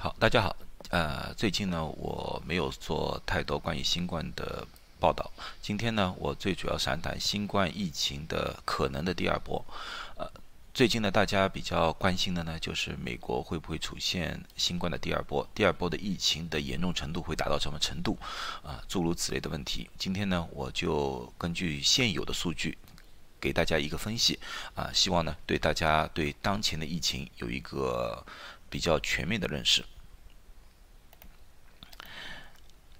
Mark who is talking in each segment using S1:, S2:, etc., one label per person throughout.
S1: 好，大家好。呃，最近呢，我没有做太多关于新冠的报道。今天呢，我最主要谈谈新冠疫情的可能的第二波。呃，最近呢，大家比较关心的呢，就是美国会不会出现新冠的第二波？第二波的疫情的严重程度会达到什么程度？啊，诸如此类的问题。今天呢，我就根据现有的数据，给大家一个分析。啊，希望呢，对大家对当前的疫情有一个。比较全面的认识。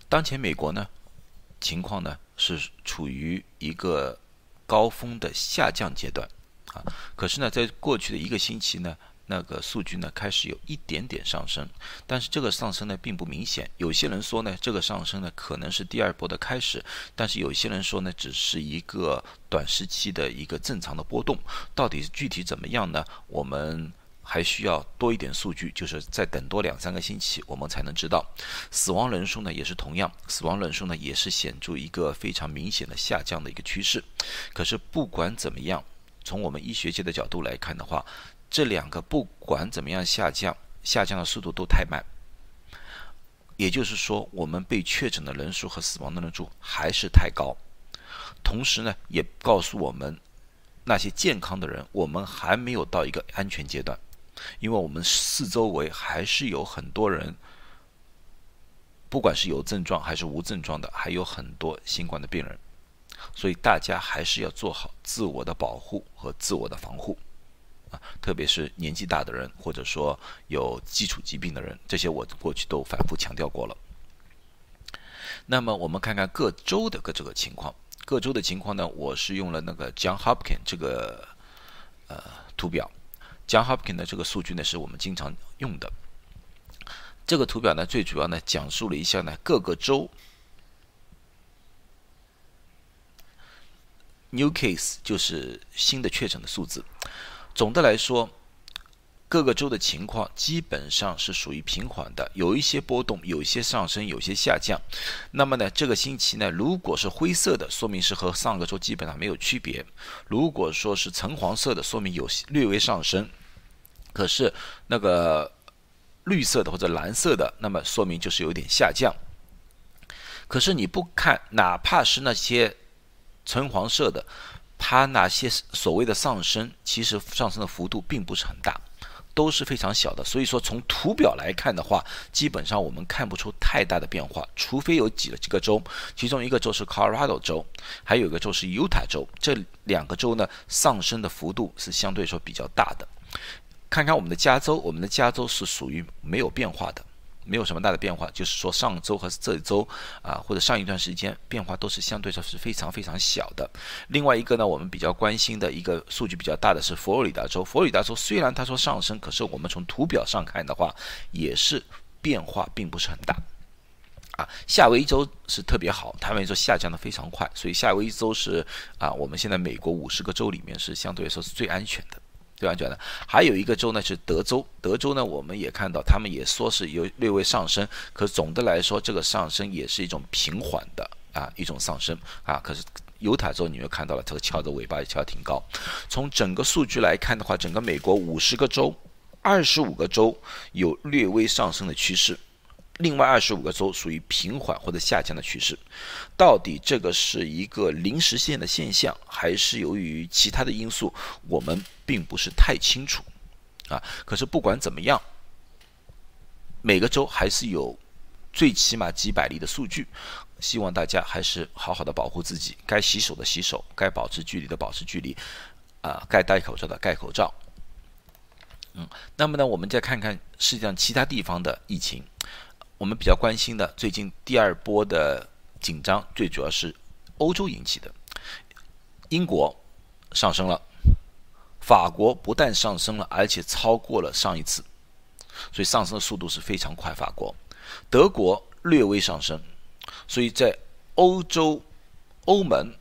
S1: 当前美国呢，情况呢是处于一个高峰的下降阶段啊。可是呢，在过去的一个星期呢，那个数据呢开始有一点点上升，但是这个上升呢并不明显。有些人说呢，这个上升呢可能是第二波的开始，但是有些人说呢，只是一个短时期的一个正常的波动。到底是具体怎么样呢？我们。还需要多一点数据，就是再等多两三个星期，我们才能知道。死亡人数呢也是同样，死亡人数呢也是显著一个非常明显的下降的一个趋势。可是不管怎么样，从我们医学界的角度来看的话，这两个不管怎么样下降，下降的速度都太慢。也就是说，我们被确诊的人数和死亡的人数还是太高。同时呢，也告诉我们那些健康的人，我们还没有到一个安全阶段。因为我们四周围还是有很多人，不管是有症状还是无症状的，还有很多新冠的病人，所以大家还是要做好自我的保护和自我的防护啊，特别是年纪大的人，或者说有基础疾病的人，这些我过去都反复强调过了。那么我们看看各州的各这个情况，各州的情况呢，我是用了那个 John Hopkins 这个呃图表。John Hopkins 的这个数据呢，是我们经常用的。这个图表呢，最主要呢，讲述了一下呢各个州 new case 就是新的确诊的数字。总的来说，各个州的情况基本上是属于平缓的，有一些波动，有一些上升，有些下降。那么呢，这个星期呢，如果是灰色的，说明是和上个周基本上没有区别；如果说是橙黄色的，说明有略微上升。可是那个绿色的或者蓝色的，那么说明就是有点下降。可是你不看，哪怕是那些橙黄色的，它那些所谓的上升，其实上升的幅度并不是很大，都是非常小的。所以说，从图表来看的话，基本上我们看不出太大的变化，除非有几几个州，其中一个州是 Colorado 州，还有一个州是 Utah 州，这两个州呢上升的幅度是相对说比较大的。看看我们的加州，我们的加州是属于没有变化的，没有什么大的变化。就是说上周和这周啊，或者上一段时间变化都是相对说是非常非常小的。另外一个呢，我们比较关心的一个数据比较大的是佛罗里达州。佛罗里达州虽然它说上升，可是我们从图表上看的话，也是变化并不是很大。啊，夏威夷州是特别好，他们说下降的非常快，所以夏威夷州是啊，我们现在美国五十个州里面是相对来说是最安全的。最安全的，还有一个州呢是德州。德州呢，我们也看到，他们也说是有略微上升，可总的来说，这个上升也是一种平缓的啊一种上升啊。可是犹他州，你又看到了这个翘着尾巴也翘挺高。从整个数据来看的话，整个美国五十个州，二十五个州有略微上升的趋势。另外二十五个州属于平缓或者下降的趋势，到底这个是一个临时性的现象，还是由于其他的因素，我们并不是太清楚啊。可是不管怎么样，每个州还是有最起码几百例的数据，希望大家还是好好的保护自己，该洗手的洗手，该保持距离的保持距离，啊，该戴口罩的戴口罩。嗯，那么呢，我们再看看世界上其他地方的疫情。我们比较关心的，最近第二波的紧张，最主要是欧洲引起的。英国上升了，法国不但上升了，而且超过了上一次，所以上升的速度是非常快。法国、德国略微上升，所以在欧洲、欧盟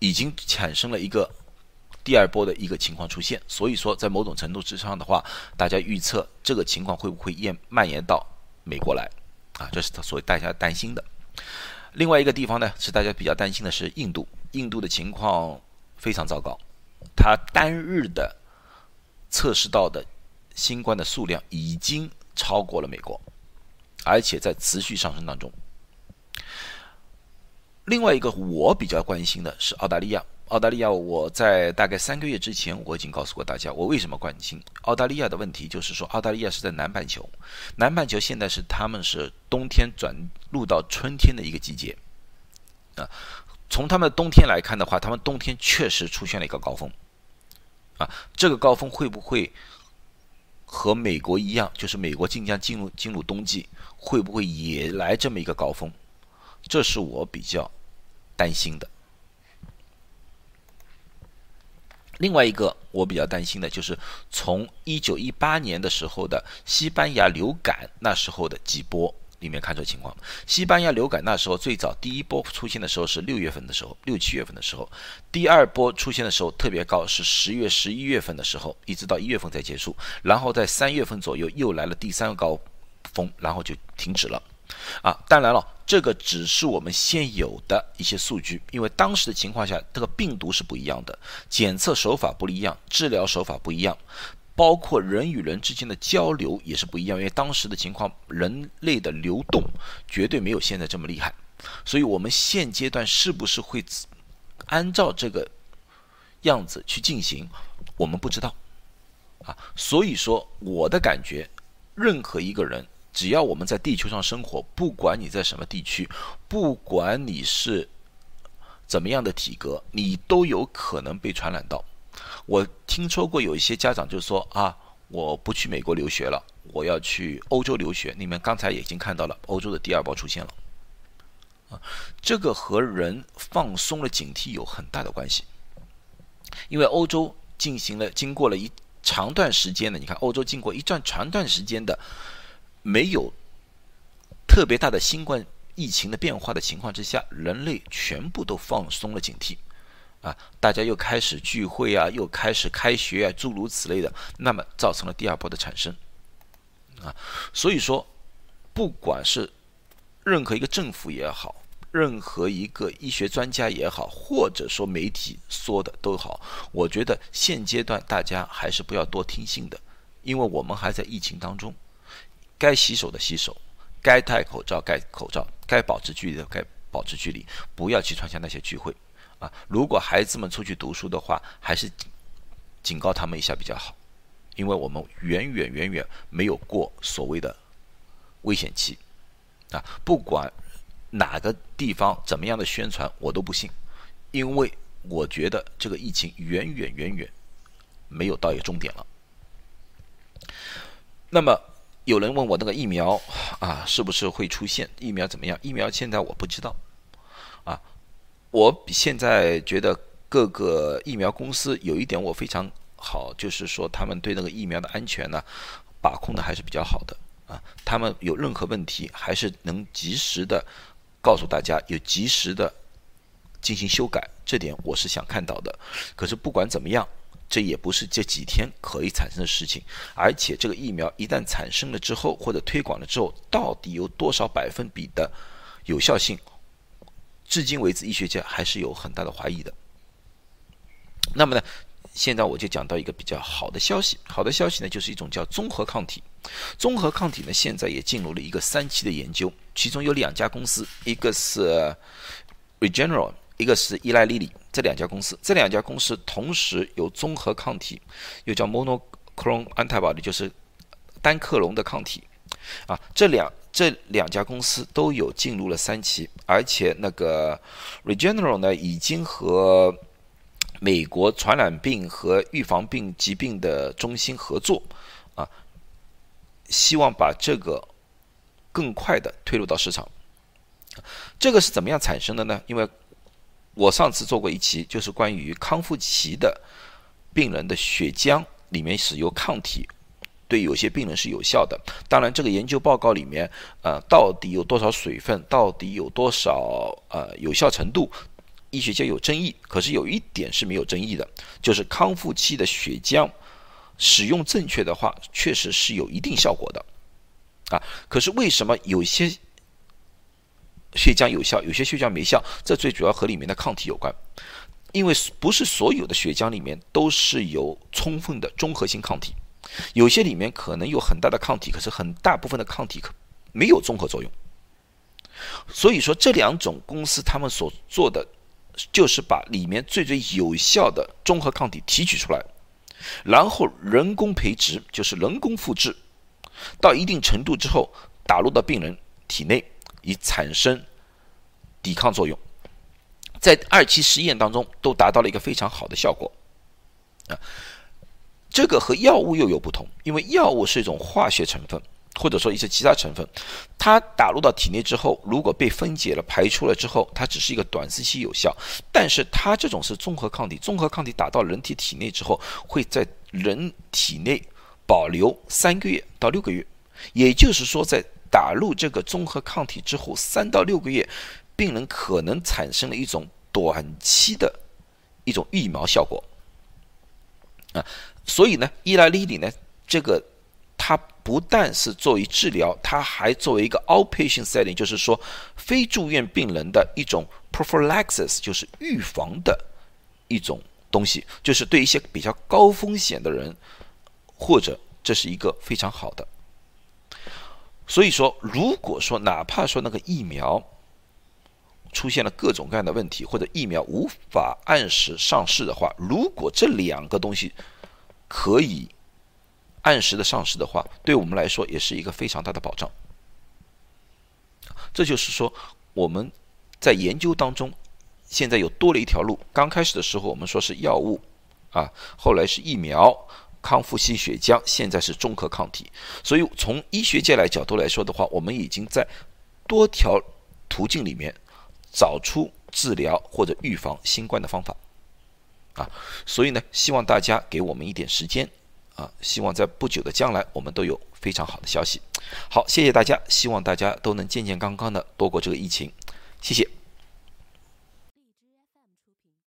S1: 已经产生了一个第二波的一个情况出现。所以说，在某种程度之上的话，大家预测这个情况会不会延蔓延到？美国来，啊，这是他所大家担心的。另外一个地方呢，是大家比较担心的是印度。印度的情况非常糟糕，它单日的测试到的新冠的数量已经超过了美国，而且在持续上升当中。另外一个我比较关心的是澳大利亚。澳大利亚，我在大概三个月之前，我已经告诉过大家，我为什么关心澳大利亚的问题，就是说澳大利亚是在南半球，南半球现在是他们是冬天转入到春天的一个季节，啊，从他们冬天来看的话，他们冬天确实出现了一个高峰，啊，这个高峰会不会和美国一样，就是美国即将进入进入冬季，会不会也来这么一个高峰？这是我比较担心的。另外一个我比较担心的就是从一九一八年的时候的西班牙流感那时候的几波里面看出情况。西班牙流感那时候最早第一波出现的时候是六月份的时候，六七月份的时候，第二波出现的时候特别高是十月十一月份的时候，一直到一月份才结束，然后在三月份左右又来了第三个高峰，然后就停止了。啊，当然了，这个只是我们现有的一些数据，因为当时的情况下，这个病毒是不一样的，检测手法不一样，治疗手法不一样，包括人与人之间的交流也是不一样，因为当时的情况，人类的流动绝对没有现在这么厉害，所以我们现阶段是不是会按照这个样子去进行，我们不知道，啊，所以说我的感觉，任何一个人。只要我们在地球上生活，不管你在什么地区，不管你是怎么样的体格，你都有可能被传染到。我听说过有一些家长就说啊，我不去美国留学了，我要去欧洲留学。你们刚才已经看到了，欧洲的第二波出现了，啊，这个和人放松了警惕有很大的关系，因为欧洲进行了经过了一长段时间的，你看欧洲经过一段长段时间的。没有特别大的新冠疫情的变化的情况之下，人类全部都放松了警惕，啊，大家又开始聚会啊，又开始开学啊，诸如此类的，那么造成了第二波的产生，啊，所以说，不管是任何一个政府也好，任何一个医学专家也好，或者说媒体说的都好，我觉得现阶段大家还是不要多听信的，因为我们还在疫情当中。该洗手的洗手，该戴口罩戴口罩，该保持距离的该保持距离，不要去参加那些聚会啊！如果孩子们出去读书的话，还是警告他们一下比较好，因为我们远远远远没有过所谓的危险期啊！不管哪个地方怎么样的宣传，我都不信，因为我觉得这个疫情远远远远没有到一个终点了。那么。有人问我那个疫苗啊，是不是会出现？疫苗怎么样？疫苗现在我不知道，啊，我现在觉得各个疫苗公司有一点我非常好，就是说他们对那个疫苗的安全呢，把控的还是比较好的啊。他们有任何问题，还是能及时的告诉大家，有及时的进行修改，这点我是想看到的。可是不管怎么样。这也不是这几天可以产生的事情，而且这个疫苗一旦产生了之后，或者推广了之后，到底有多少百分比的有效性，至今为止，医学界还是有很大的怀疑的。那么呢，现在我就讲到一个比较好的消息，好的消息呢，就是一种叫综合抗体。综合抗体呢，现在也进入了一个三期的研究，其中有两家公司，一个是 Regeneron。一个是依赖利利这两家公司，这两家公司同时有综合抗体，又叫 monoclonal antibody，就是单克隆的抗体，啊，这两这两家公司都有进入了三期，而且那个 Regeneron 呢，已经和美国传染病和预防病疾病的中心合作，啊，希望把这个更快的推入到市场。这个是怎么样产生的呢？因为我上次做过一期，就是关于康复期的病人的血浆里面是有抗体，对有些病人是有效的。当然，这个研究报告里面，呃，到底有多少水分，到底有多少呃有效程度，医学界有争议。可是有一点是没有争议的，就是康复期的血浆使用正确的话，确实是有一定效果的。啊，可是为什么有些？血浆有效，有些血浆没效，这最主要和里面的抗体有关，因为不是所有的血浆里面都是有充分的中和性抗体有些里面可能有很大的抗体，可是很大部分的抗体可没有综合作用。所以说，这两种公司他们所做的，就是把里面最最有效的综合抗体提取出来，然后人工培植，就是人工复制，到一定程度之后打入到病人体内，以产生抵抗作用。在二期实验当中，都达到了一个非常好的效果。啊，这个和药物又有不同，因为药物是一种化学成分。或者说一些其他成分，它打入到体内之后，如果被分解了、排出了之后，它只是一个短时期有效。但是它这种是综合抗体，综合抗体打到人体体内之后，会在人体内保留三个月到六个月。也就是说，在打入这个综合抗体之后，三到六个月，病人可能产生了一种短期的一种疫苗效果。啊，所以呢，伊拉利里呢，这个。它不但是作为治疗，它还作为一个 outpatient setting，就是说非住院病人的一种 prophylaxis，就是预防的一种东西，就是对一些比较高风险的人，或者这是一个非常好的。所以说，如果说哪怕说那个疫苗出现了各种各样的问题，或者疫苗无法按时上市的话，如果这两个东西可以。按时的上市的话，对我们来说也是一个非常大的保障。这就是说，我们在研究当中，现在又多了一条路。刚开始的时候，我们说是药物，啊，后来是疫苗、康复性血浆，现在是中和抗体。所以从医学界来角度来说的话，我们已经在多条途径里面找出治疗或者预防新冠的方法，啊，所以呢，希望大家给我们一点时间。啊，希望在不久的将来，我们都有非常好的消息。好，谢谢大家，希望大家都能健健康康的度过这个疫情，谢谢。